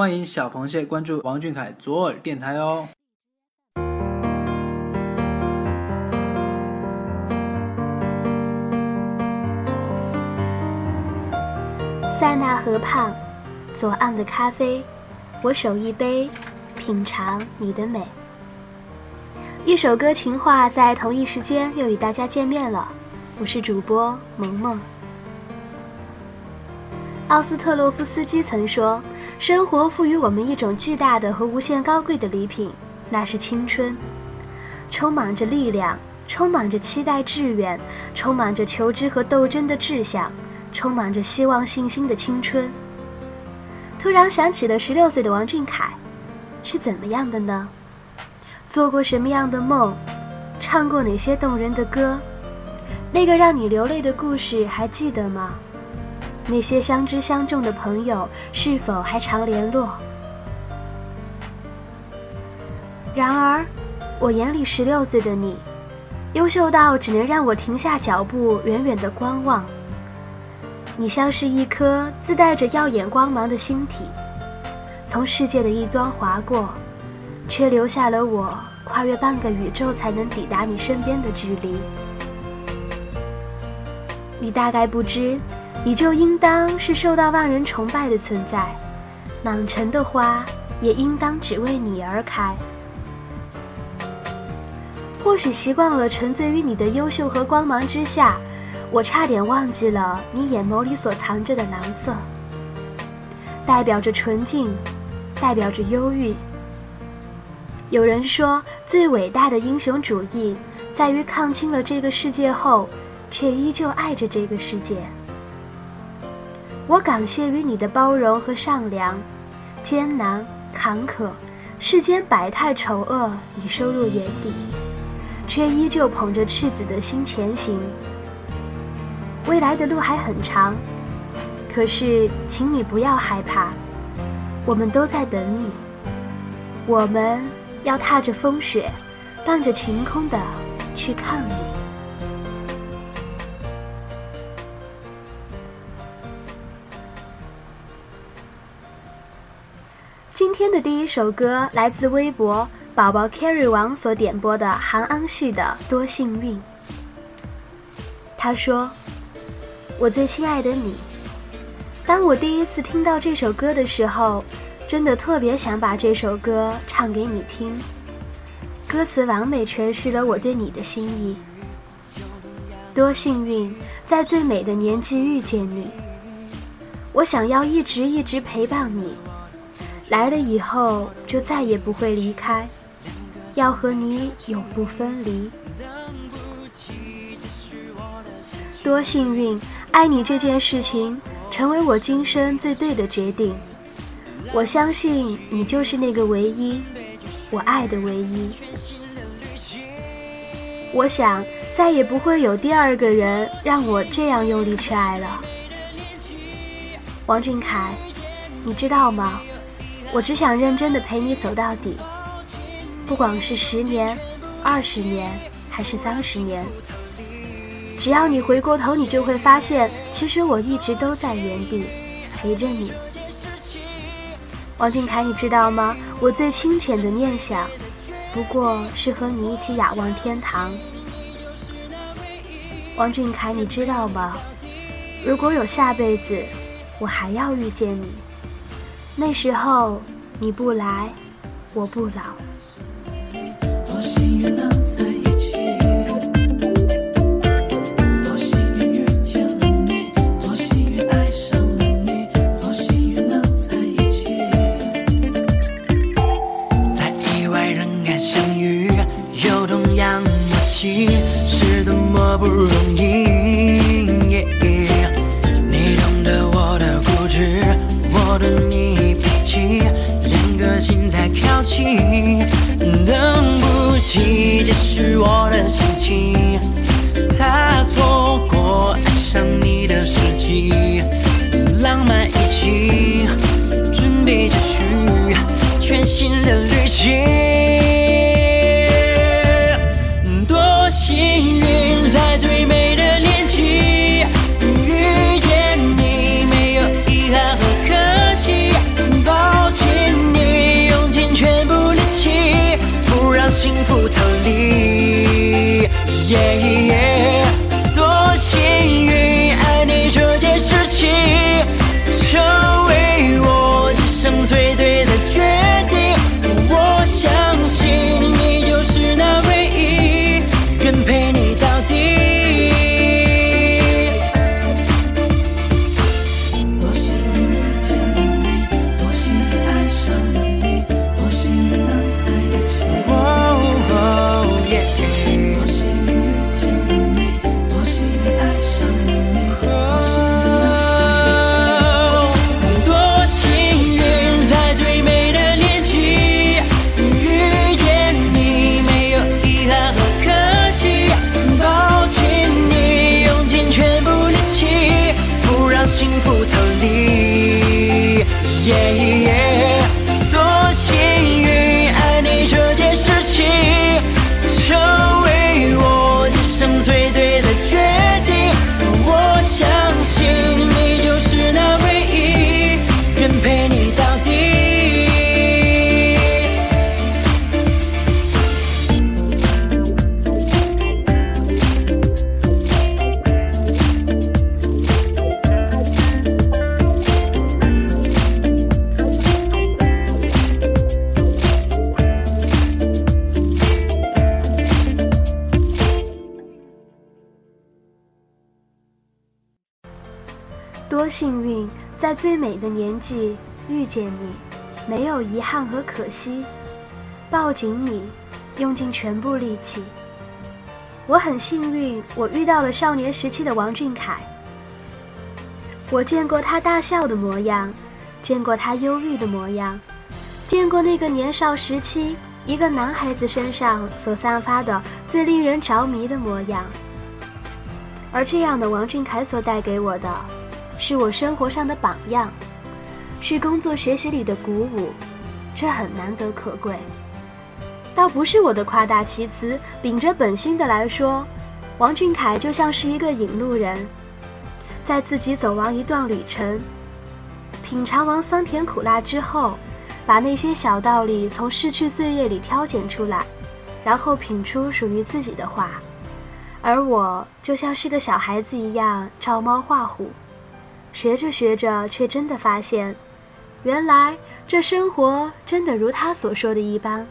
欢迎小螃蟹关注王俊凯左耳电台哦。塞纳河畔，左岸的咖啡，我手一杯，品尝你的美。一首歌情话，在同一时间又与大家见面了。我是主播萌萌。奥斯特洛夫斯基曾说：“生活赋予我们一种巨大的和无限高贵的礼品，那是青春，充满着力量，充满着期待志愿，充满着求知和斗争的志向。”充满着希望、信心的青春。突然想起了十六岁的王俊凯，是怎么样的呢？做过什么样的梦？唱过哪些动人的歌？那个让你流泪的故事还记得吗？那些相知相重的朋友是否还常联络？然而，我眼里十六岁的你，优秀到只能让我停下脚步，远远的观望。你像是一颗自带着耀眼光芒的星体，从世界的一端划过，却留下了我跨越半个宇宙才能抵达你身边的距离。你大概不知，你就应当是受到万人崇拜的存在，满城的花也应当只为你而开。或许习惯了沉醉于你的优秀和光芒之下。我差点忘记了你眼眸里所藏着的蓝色，代表着纯净，代表着忧郁。有人说，最伟大的英雄主义在于看清了这个世界后，却依旧爱着这个世界。我感谢于你的包容和善良，艰难坎坷，世间百态丑恶你收入眼底，却依旧捧着赤子的心前行。未来的路还很长，可是，请你不要害怕，我们都在等你。我们要踏着风雪，荡着晴空的去看你。天的第一首歌来自微博宝宝 Carry 王所点播的韩安旭的《多幸运》。他说。我最亲爱的你，当我第一次听到这首歌的时候，真的特别想把这首歌唱给你听。歌词完美诠释了我对你的心意。多幸运，在最美的年纪遇见你。我想要一直一直陪伴你，来了以后就再也不会离开，要和你永不分离。多幸运。爱你这件事情，成为我今生最对的决定。我相信你就是那个唯一，我爱的唯一。我想再也不会有第二个人让我这样用力去爱了。王俊凯，你知道吗？我只想认真的陪你走到底，不管是十年、二十年，还是三十年。只要你回过头，你就会发现，其实我一直都在原地陪着你。王俊凯，你知道吗？我最清浅的念想，不过是和你一起仰望天堂。王俊凯，你知道吗？如果有下辈子，我还要遇见你，那时候你不来，我不老。多幸运，在最美的年纪遇见你，没有遗憾和可惜，抱紧你，用尽全部力气。我很幸运，我遇到了少年时期的王俊凯。我见过他大笑的模样，见过他忧郁的模样，见过那个年少时期一个男孩子身上所散发的最令人着迷的模样。而这样的王俊凯所带给我的，是我生活上的榜样，是工作学习里的鼓舞，这很难得可贵。倒不是我的夸大其词，秉着本心的来说，王俊凯就像是一个引路人，在自己走完一段旅程，品尝完酸甜苦辣之后，把那些小道理从逝去岁月里挑拣出来，然后品出属于自己的话。而我就像是个小孩子一样照猫画虎，学着学着，却真的发现，原来这生活真的如他所说的一般。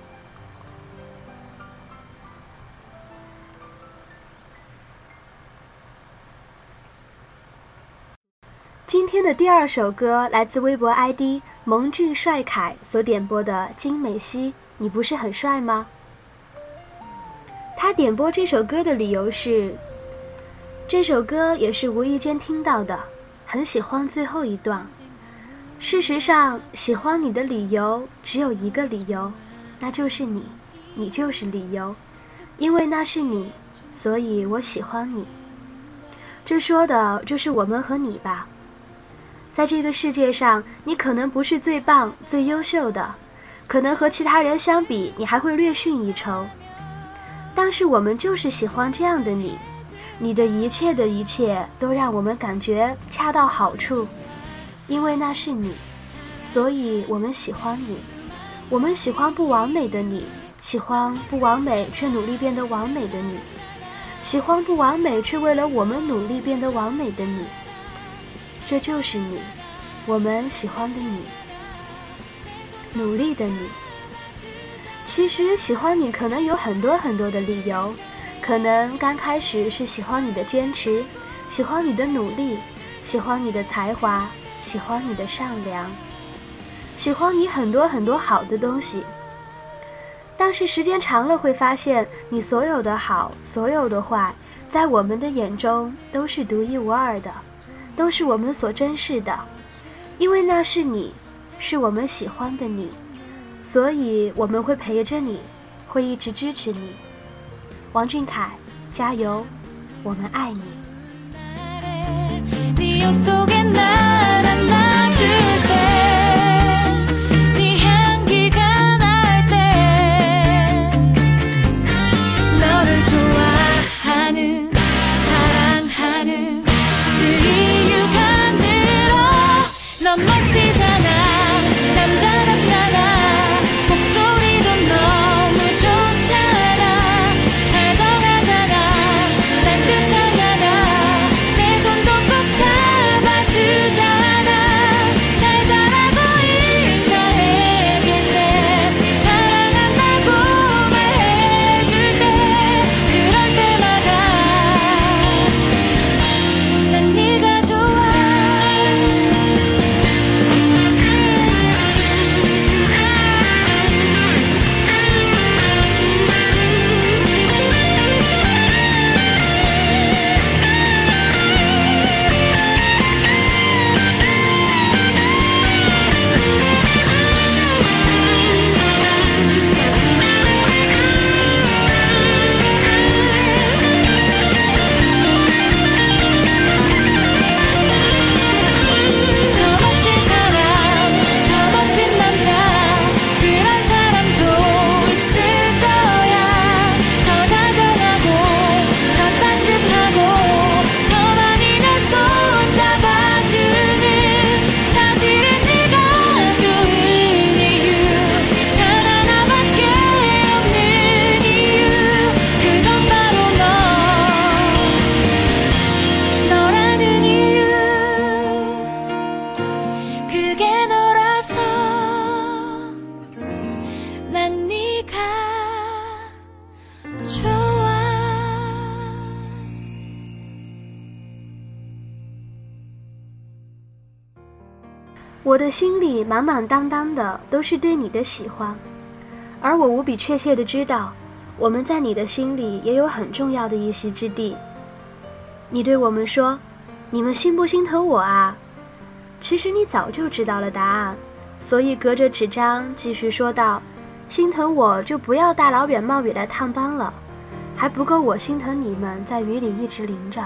今天的第二首歌来自微博 ID 萌俊帅凯所点播的《金美熙》，你不是很帅吗？他点播这首歌的理由是，这首歌也是无意间听到的，很喜欢最后一段。事实上，喜欢你的理由只有一个理由，那就是你，你就是理由，因为那是你，所以我喜欢你。这说的就是我们和你吧。在这个世界上，你可能不是最棒、最优秀的，可能和其他人相比，你还会略逊一筹。但是我们就是喜欢这样的你，你的一切的一切都让我们感觉恰到好处，因为那是你，所以我们喜欢你。我们喜欢不完美的你，喜欢不完美却努力变得完美的你，喜欢不完美却为了我们努力变得完美的你。这就是你，我们喜欢的你，努力的你。其实喜欢你可能有很多很多的理由，可能刚开始是喜欢你的坚持，喜欢你的努力，喜欢你的才华，喜欢你的善良，喜欢你很多很多好的东西。但是时间长了会发现，你所有的好，所有的坏，在我们的眼中都是独一无二的，都是我们所珍视的，因为那是你，是我们喜欢的你。所以我们会陪着你，会一直支持你，王俊凯，加油，我们爱你。满满当当的都是对你的喜欢，而我无比确切的知道，我们在你的心里也有很重要的一席之地。你对我们说：“你们心不心疼我啊？”其实你早就知道了答案，所以隔着纸张继续说道：“心疼我就不要大老远冒雨来探班了，还不够我心疼你们在雨里一直淋着。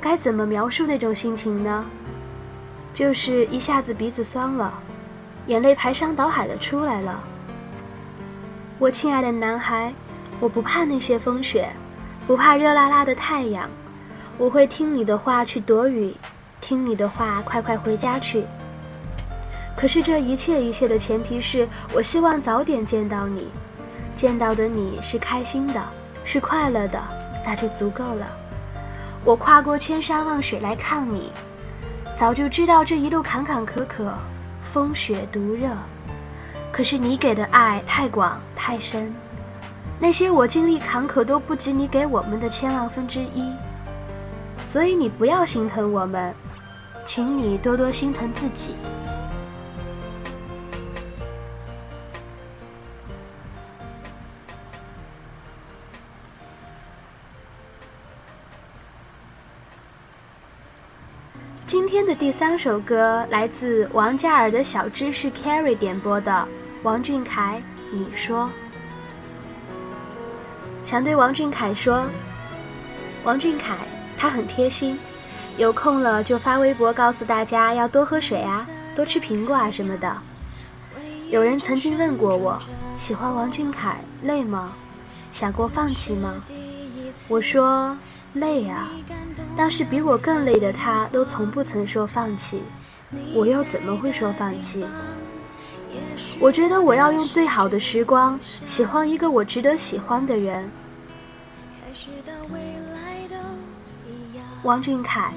该怎么描述那种心情呢？就是一下子鼻子酸了，眼泪排山倒海的出来了。我亲爱的男孩，我不怕那些风雪，不怕热辣辣的太阳，我会听你的话去躲雨。”听你的话，快快回家去。可是这一切一切的前提是我希望早点见到你，见到的你是开心的，是快乐的，那就足够了。我跨过千山万水来看你，早就知道这一路坎坎坷坷，风雪毒热。可是你给的爱太广太深，那些我经历坎坷都不及你给我们的千万分之一。所以你不要心疼我们。请你多多心疼自己。第三首歌来自王嘉尔的小知识 Carry 点播的王俊凯，你说，想对王俊凯说，王俊凯他很贴心。有空了就发微博告诉大家要多喝水啊，多吃苹果啊什么的。有人曾经问过我，喜欢王俊凯累吗？想过放弃吗？我说累啊，但是比我更累的他都从不曾说放弃，我又怎么会说放弃？我觉得我要用最好的时光喜欢一个我值得喜欢的人。王俊凯。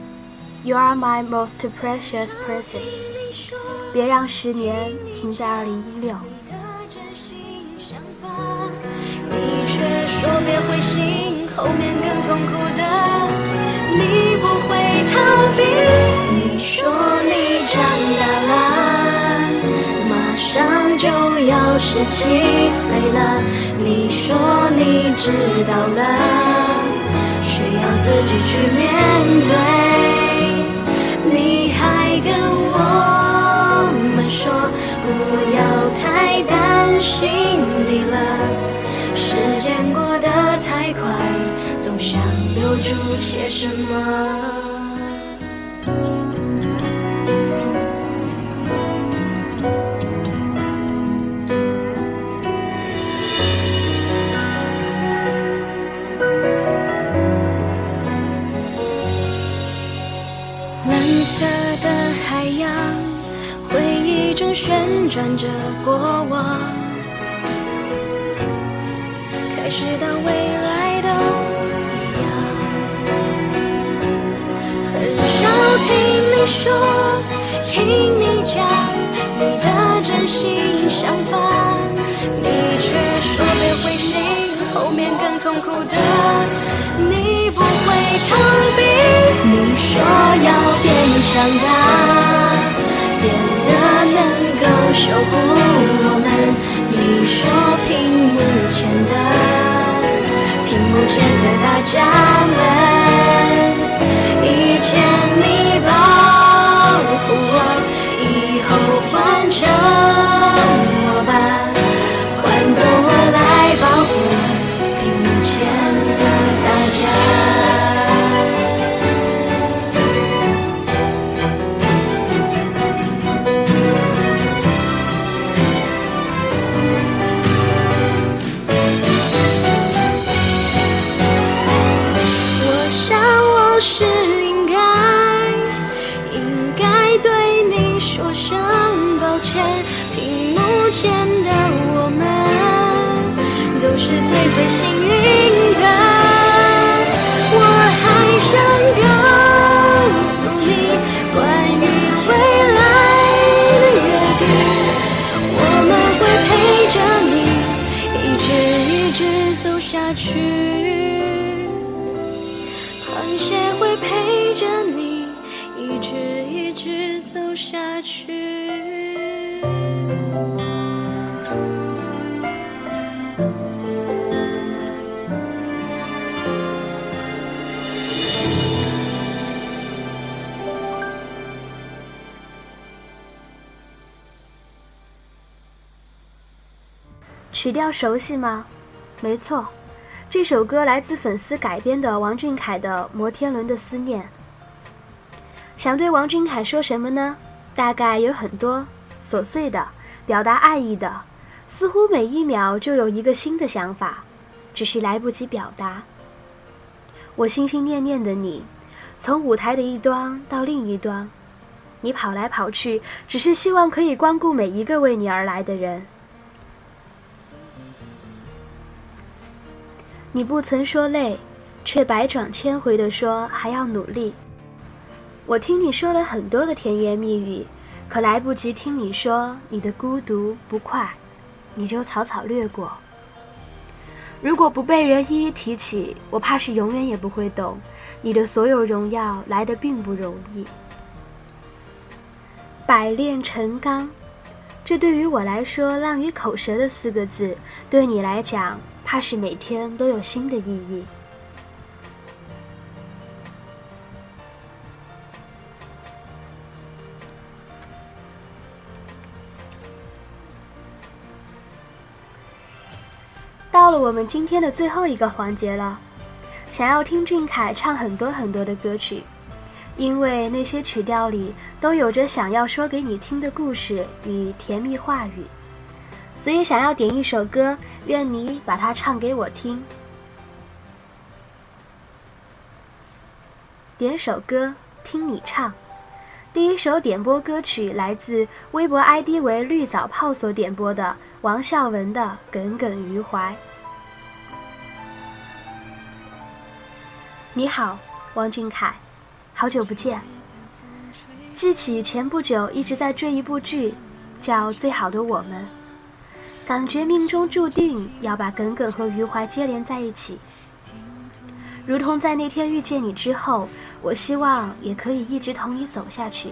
You are my most precious person。别让十年停在二零一六。你却说别灰心，后面更痛苦，你说你长大了，马上就要十七岁了。你说你知道了，需要自己去面对。你还跟我们说不要太担心你了，时间过得太快，总想留住些什么。是应该应该对你说声抱歉。屏幕前的我们都是最最幸运的。曲调熟悉吗？没错，这首歌来自粉丝改编的王俊凯的《摩天轮的思念》。想对王俊凯说什么呢？大概有很多琐碎的，表达爱意的，似乎每一秒就有一个新的想法，只是来不及表达。我心心念念的你，从舞台的一端到另一端，你跑来跑去，只是希望可以光顾每一个为你而来的人。你不曾说累，却百转千回的说还要努力。我听你说了很多的甜言蜜语，可来不及听你说你的孤独不快，你就草草略过。如果不被人一一提起，我怕是永远也不会懂，你的所有荣耀来的并不容易。百炼成钢，这对于我来说浪于口舌的四个字，对你来讲，怕是每天都有新的意义。到了我们今天的最后一个环节了，想要听俊凯唱很多很多的歌曲，因为那些曲调里都有着想要说给你听的故事与甜蜜话语，所以想要点一首歌，愿你把它唱给我听。点首歌，听你唱。第一首点播歌曲来自微博 ID 为绿藻泡所点播的王孝文的《耿耿于怀》。你好，王俊凯，好久不见。记起前不久一直在追一部剧，叫《最好的我们》，感觉命中注定要把耿耿和余淮接连在一起。如同在那天遇见你之后，我希望也可以一直同你走下去，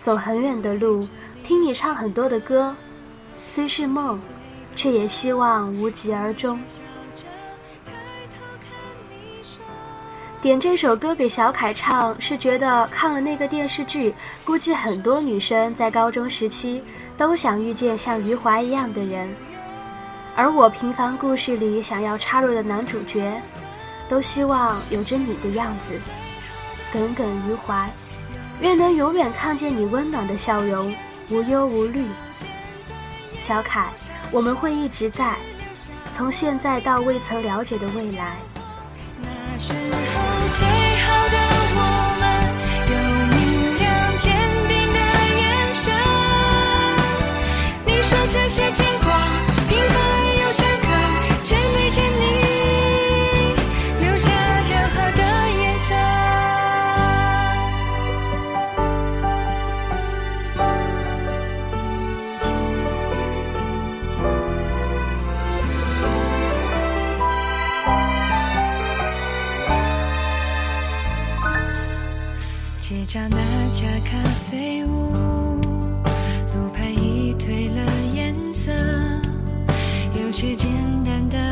走很远的路，听你唱很多的歌，虽是梦，却也希望无疾而终。点这首歌给小凯唱，是觉得看了那个电视剧，估计很多女生在高中时期都想遇见像余淮一样的人，而我平凡故事里想要插入的男主角。都希望有着你的样子，耿耿于怀，愿能永远看见你温暖的笑容，无忧无虑。小凯，我们会一直在，从现在到未曾了解的未来。身后最好的我们，有明亮坚定的眼神。你说这些经过。有些简单的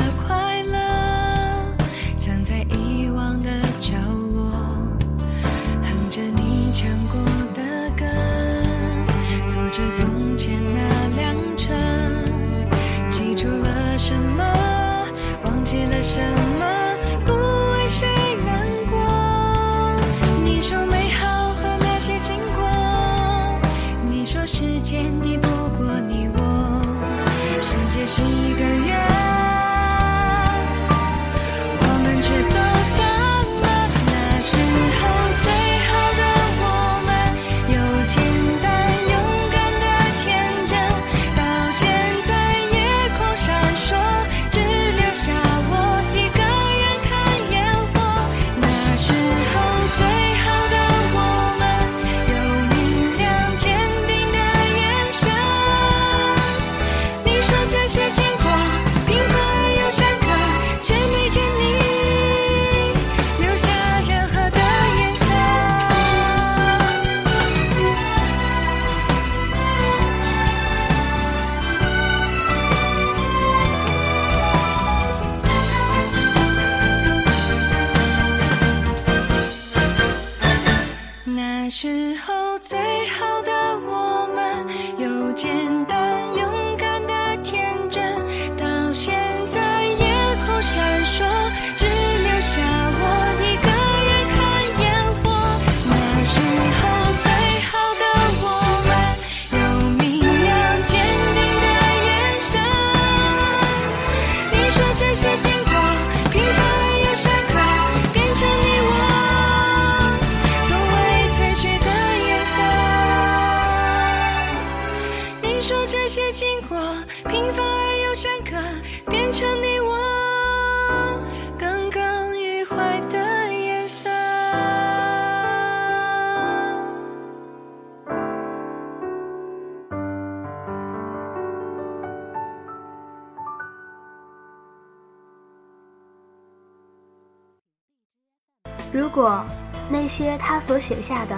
如果那些他所写下的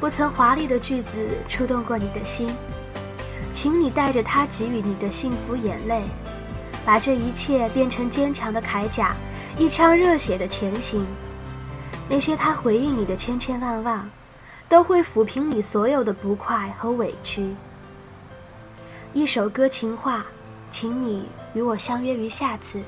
不曾华丽的句子触动过你的心，请你带着他给予你的幸福眼泪，把这一切变成坚强的铠甲，一腔热血的前行。那些他回应你的千千万万，都会抚平你所有的不快和委屈。一首歌情话，请你与我相约于下次。